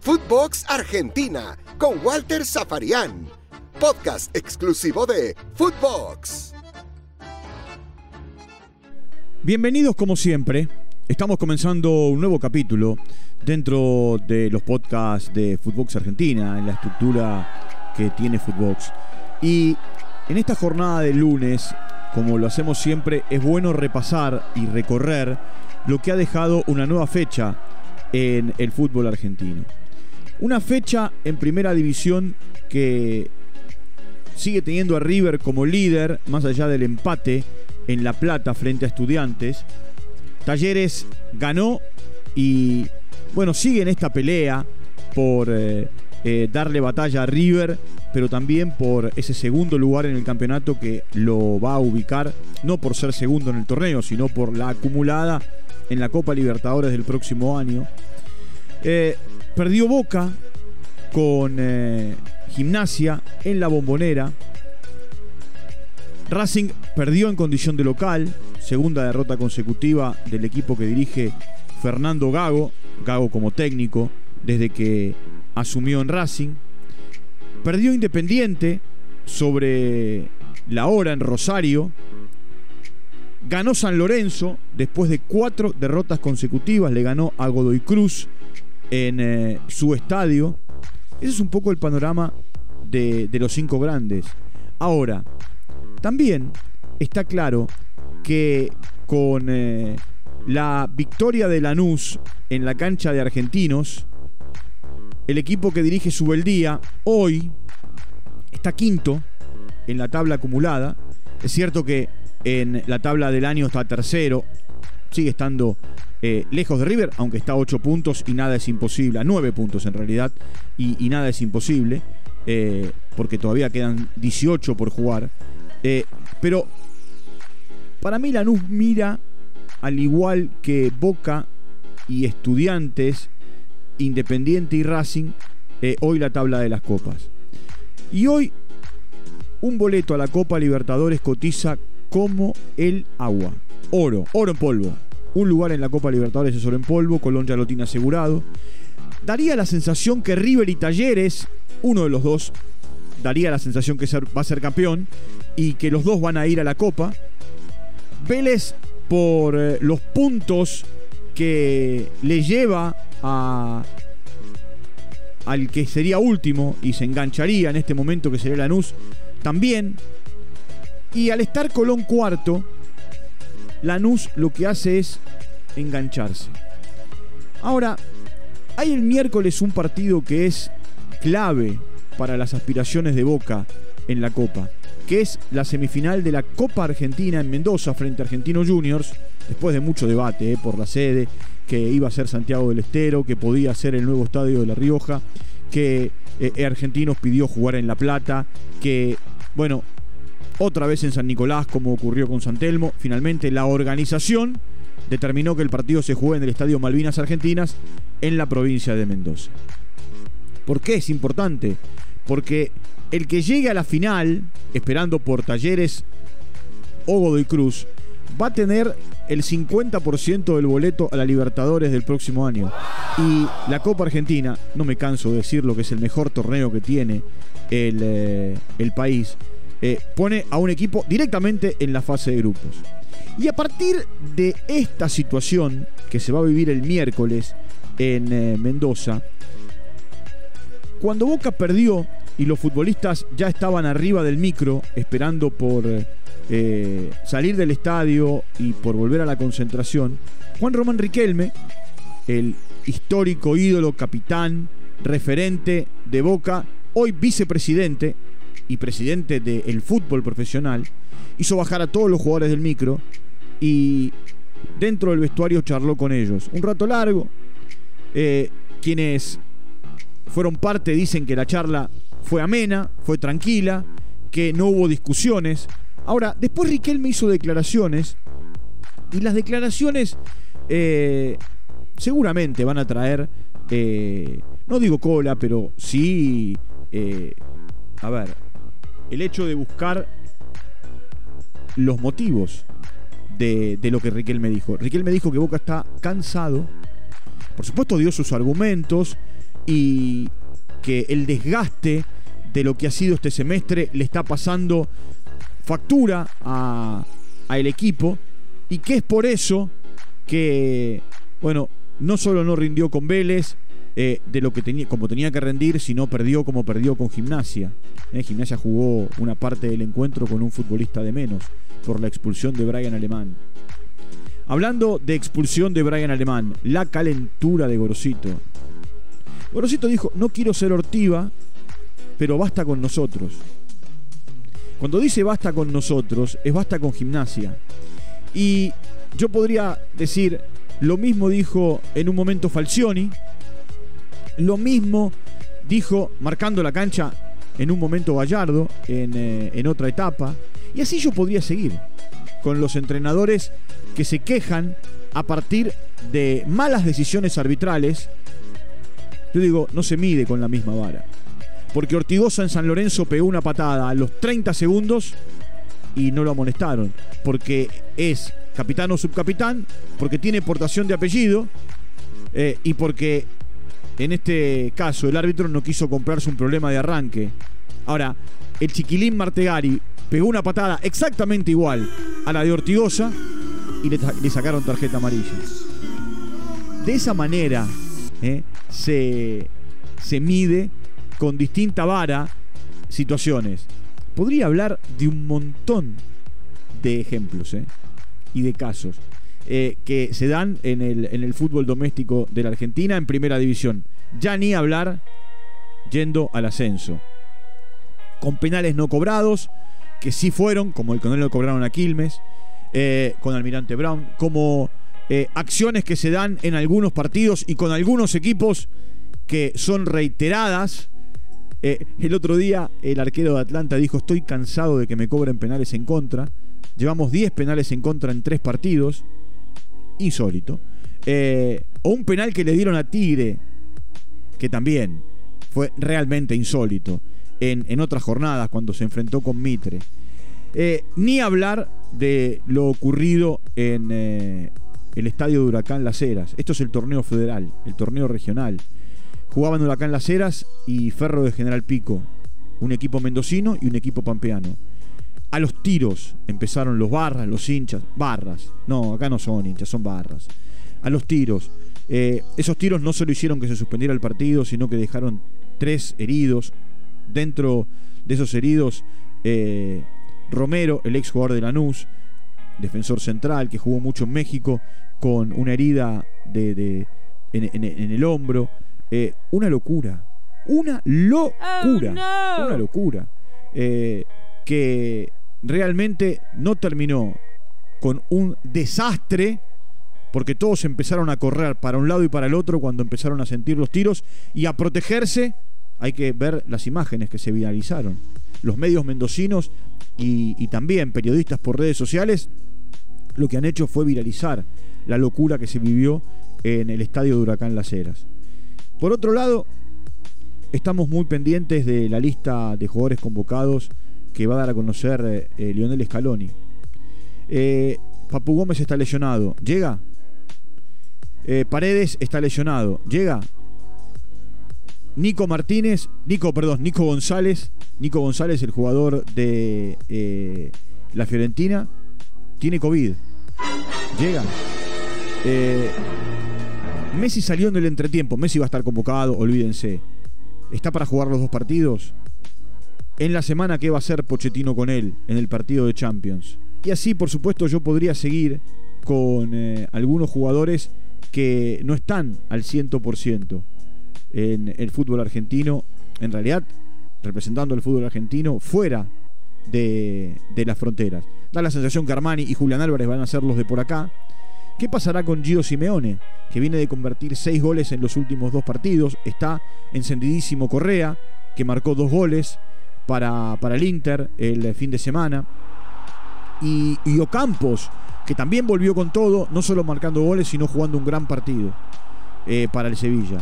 Footbox Argentina con Walter Zafarian. Podcast exclusivo de Footbox. Bienvenidos como siempre. Estamos comenzando un nuevo capítulo dentro de los podcasts de Footbox Argentina, en la estructura que tiene Footbox. Y en esta jornada de lunes, como lo hacemos siempre, es bueno repasar y recorrer lo que ha dejado una nueva fecha en el fútbol argentino. Una fecha en primera división que sigue teniendo a River como líder, más allá del empate en La Plata frente a Estudiantes. Talleres ganó y, bueno, sigue en esta pelea por eh, eh, darle batalla a River, pero también por ese segundo lugar en el campeonato que lo va a ubicar, no por ser segundo en el torneo, sino por la acumulada en la Copa Libertadores del próximo año. Eh, Perdió Boca con eh, Gimnasia en la bombonera. Racing perdió en condición de local, segunda derrota consecutiva del equipo que dirige Fernando Gago, Gago como técnico, desde que asumió en Racing. Perdió Independiente sobre la hora en Rosario. Ganó San Lorenzo después de cuatro derrotas consecutivas. Le ganó a Godoy Cruz en eh, su estadio. Ese es un poco el panorama de, los cinco grandes. Ahora, también está claro que con eh, la victoria de Lanús en la cancha de Argentinos, el equipo que dirige Subeldía hoy está quinto en la tabla acumulada. Es cierto que en la tabla del año está tercero, sigue estando eh, lejos de River, aunque está a 8 puntos y nada es imposible, a 9 puntos en realidad, y, nada es imposible, eh, porque todavía quedan 18 por jugar. Eh, pero para mí Lanús mira, al igual que Boca y Estudiantes, Independiente y Racing, hoy la tabla de las copas. Y hoy un boleto a la Copa Libertadores cotiza como el agua. Oro, oro en polvo un lugar en la Copa Libertadores es oro en polvo, Colón ya lo tiene asegurado. Daría la sensación que River y Talleres, uno de los dos, daría la sensación que va a ser campeón y que los dos van a ir a la Copa. Vélez por eh, los puntos que le lleva a al que sería último y se engancharía en este momento que sería Lanús también. Y al estar Colón cuarto, Lanús lo que hace es engancharse. Ahora, hay el miércoles un partido que es clave para las aspiraciones de Boca en la Copa, que es la semifinal de la Copa Argentina en Mendoza frente a Argentinos Juniors, después de mucho debate eh, por la sede, que iba a ser Santiago del Estero, que podía ser el nuevo estadio de La Rioja, que eh, Argentinos pidió jugar en La Plata, que, bueno, otra vez en San Nicolás, como ocurrió con San Telmo. Finalmente, la organización determinó que el partido se juegue en el Estadio Malvinas Argentinas en la provincia de Mendoza. ¿Por qué es importante? Porque el que llegue a la final, esperando por Talleres o Godoy Cruz, va a tener el 50% del boleto a la Libertadores del próximo año. Y la Copa Argentina, no me canso de decirlo que es el mejor torneo que tiene el, eh, el país, eh, pone a un equipo directamente en la fase de grupos. Y a partir de esta situación que se va a vivir el miércoles en eh, Mendoza, cuando Boca perdió y los futbolistas ya estaban arriba del micro esperando por eh, salir del estadio y por volver a la concentración, Juan Román Riquelme, el histórico ídolo, capitán, referente de Boca, hoy vicepresidente, y presidente del fútbol profesional, hizo bajar a todos los jugadores del micro y dentro del vestuario charló con ellos. Un rato largo. Eh, quienes fueron parte dicen que la charla fue amena, fue tranquila, que no hubo discusiones. Ahora, después Riquelme hizo declaraciones y las declaraciones eh, seguramente van a traer, eh, no digo cola, pero sí, a ver, el hecho de buscar los motivos de, lo que Riquelme dijo. Riquelme dijo que Boca está cansado por supuesto dio sus argumentos y que el desgaste de lo que ha sido este semestre le está pasando factura a, el equipo y que es por eso que, bueno, no solo no rindió con Vélez eh, de lo que tenía, como tenía que rendir, sino perdió como perdió con Gimnasia. Eh, Gimnasia jugó una parte del encuentro con un futbolista de menos por la expulsión de Brian Alemán. Hablando de expulsión de Brian Alemán, la calentura de Gorosito. Gorosito dijo, no quiero ser ortiva, pero basta con nosotros. Cuando dice basta con nosotros, es basta con gimnasia. Y yo podría decir, lo mismo dijo en un momento Falcioni, lo mismo dijo marcando la cancha en un momento Gallardo, en, eh, en otra etapa. Y así yo podría seguir con los entrenadores que se quejan a partir de malas decisiones arbitrales. Yo digo, no se mide con la misma vara porque Ortigosa en San Lorenzo pegó una patada a los 30 segundos y no lo amonestaron, porque es capitán o subcapitán, porque tiene portación de apellido eh, y porque en este caso el árbitro no quiso comprarse un problema de arranque. Ahora, el chiquilín Martegari pegó una patada exactamente igual a la de Ortigosa y le, sacaron tarjeta amarilla. De esa manera eh, se, se mide con distinta vara situaciones. Podría hablar de un montón de ejemplos ¿eh? y de casos eh, que se dan en el, en el fútbol doméstico de la Argentina en primera división. Ya ni hablar yendo al ascenso. Con penales no cobrados, que sí fueron, como el que no lo cobraron a Quilmes, eh, con Almirante Brown, como acciones que se dan en algunos partidos y con algunos equipos que son reiteradas eh, el otro día el arquero de Atlanta dijo, estoy cansado de que me cobren penales en contra. Llevamos 10 penales en contra en 3 partidos. Insólito. Eh, o un penal que le dieron a Tigre, que también fue realmente insólito en, otras jornadas cuando se enfrentó con Mitre. Eh, ni hablar de lo ocurrido en el estadio de Huracán Las Heras. Esto es el torneo federal, el torneo regional. Jugaban Huracán Las Heras y Ferro de General Pico, un equipo mendocino y un equipo pampeano. A los tiros empezaron los barras, los hinchas, barras. No, acá no son hinchas, son barras. A los tiros. Eh, esos tiros no solo hicieron que se suspendiera el partido, sino que dejaron tres heridos. Dentro de esos heridos, eh, Romero, el ex jugador de Lanús, defensor central, que jugó mucho en México, con una herida de, en, el hombro. Eh, una locura. Una locura. Oh, una locura. Eh, que realmente no terminó con un desastre porque todos empezaron a correr para un lado y para el otro cuando empezaron a sentir los tiros y a protegerse. Hay que ver las imágenes que se viralizaron. Los medios mendocinos y, también periodistas por redes sociales lo que han hecho fue viralizar la locura que se vivió en el estadio de Huracán Las Heras. Por otro lado, estamos muy pendientes de la lista de jugadores convocados que va a dar a conocer eh, eh, Lionel Scaloni. Eh, Papu Gómez está lesionado. ¿Llega? Paredes está lesionado. ¿Llega? Nico Martínez, Nico, perdón, Nico González, Nico González, el jugador de la Fiorentina, tiene COVID. Llega. Messi salió en el entretiempo. Messi va a estar convocado, olvídense. ¿Está para jugar los dos partidos? En la semana, ¿qué va a hacer Pochettino con él en el partido de Champions? Y así, por supuesto, yo podría seguir con eh, algunos jugadores que no están al 100% en el fútbol argentino. En realidad, representando el fútbol argentino fuera de, de las fronteras. Da la sensación que Armani y Julián Álvarez van a ser los de por acá. ¿Qué pasará con Gio Simeone, que viene de convertir seis goles en los últimos dos partidos? Está encendidísimo Correa, que marcó dos goles para, para el Inter el fin de semana. Y, y Ocampos, que también volvió con todo, no solo marcando goles, sino jugando un gran partido eh, para el Sevilla.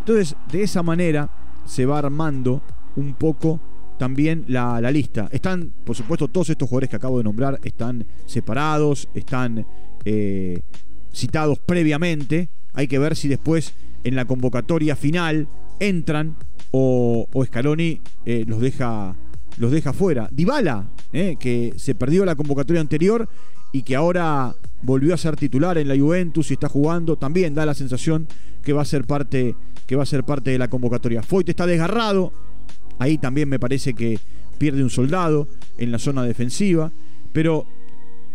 Entonces, de esa manera se va armando un poco también la, la, lista. Están, por supuesto, todos estos jugadores que acabo de nombrar están separados, están eh, citados previamente Hay que ver si después en la convocatoria final entran o, Scaloni eh, los, deja, los deja fuera. Dybala, eh, que se perdió la convocatoria anterior y que ahora volvió a ser titular en la Juventus y está jugando, también da la sensación que va a ser parte, que va a ser parte de la convocatoria. Foyt está desgarrado, ahí también me parece que pierde un soldado en la zona defensiva, pero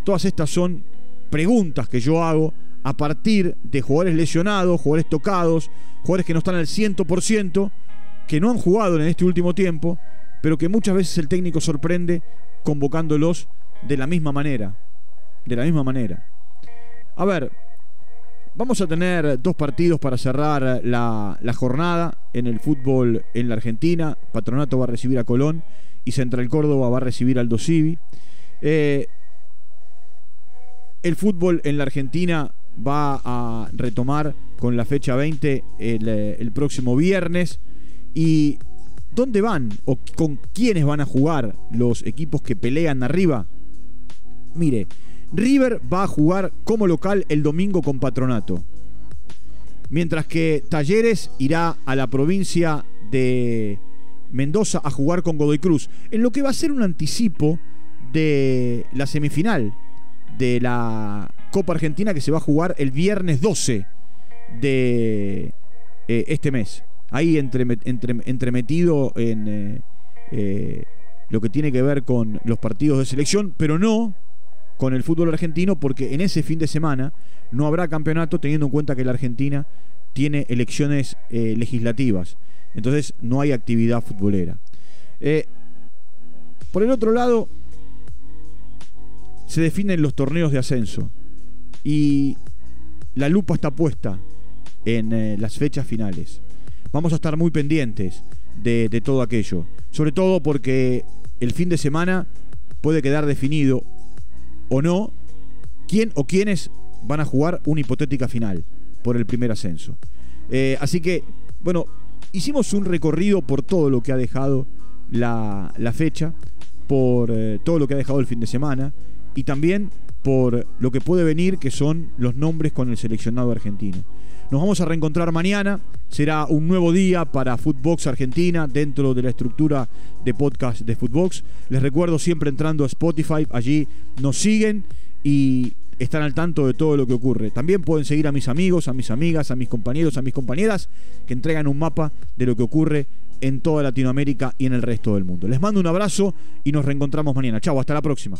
todas estas son preguntas que yo hago a partir de jugadores lesionados, jugadores tocados, jugadores que no están al 100%, que no han jugado en este último tiempo, pero que muchas veces el técnico sorprende convocándolos de la misma manera. De la misma manera. A ver, vamos a tener dos partidos para cerrar la, jornada en el fútbol en la Argentina. Patronato va a recibir a Colón y Central Córdoba va a recibir al Dosivi. Eh, el fútbol en la Argentina va a retomar con la fecha 20 eh, el, próximo viernes. ¿Y dónde van o con quiénes van a jugar los equipos que pelean arriba? Mire, River va a jugar como local el domingo con Patronato. Mientras que Talleres irá a la provincia de Mendoza a jugar con Godoy Cruz. En lo que va a ser un anticipo de la semifinal de la Copa Argentina que se va a jugar el viernes 12 de eh, este mes. Ahí entremetido en eh, eh, lo que tiene que ver con los partidos de selección, pero no con el fútbol argentino, porque en ese fin de semana no habrá campeonato, teniendo en cuenta que la Argentina tiene elecciones legislativas. Entonces no hay actividad futbolera. por el otro lado, se definen los torneos de ascenso y la lupa está puesta en eh, las fechas finales. Vamos a estar muy pendientes de, todo aquello, sobre todo porque el fin de semana puede quedar definido o no quién o quiénes van a jugar una hipotética final por el primer ascenso. Eh, así que, bueno, hicimos un recorrido por todo lo que ha dejado la, fecha, por eh, todo lo que ha dejado el fin de semana y también por lo que puede venir, que son los nombres con el seleccionado argentino. Nos vamos a reencontrar mañana. Será un nuevo día para Footbox Argentina dentro de la estructura de podcast de Footbox. Les recuerdo siempre entrando a Spotify, allí nos siguen y están al tanto de todo lo que ocurre. También pueden seguir a mis amigos, a mis amigas, a mis compañeros, a mis compañeras que entregan un mapa de lo que ocurre en toda Latinoamérica y en el resto del mundo. Les mando un abrazo y nos reencontramos mañana. Chao, hasta la próxima.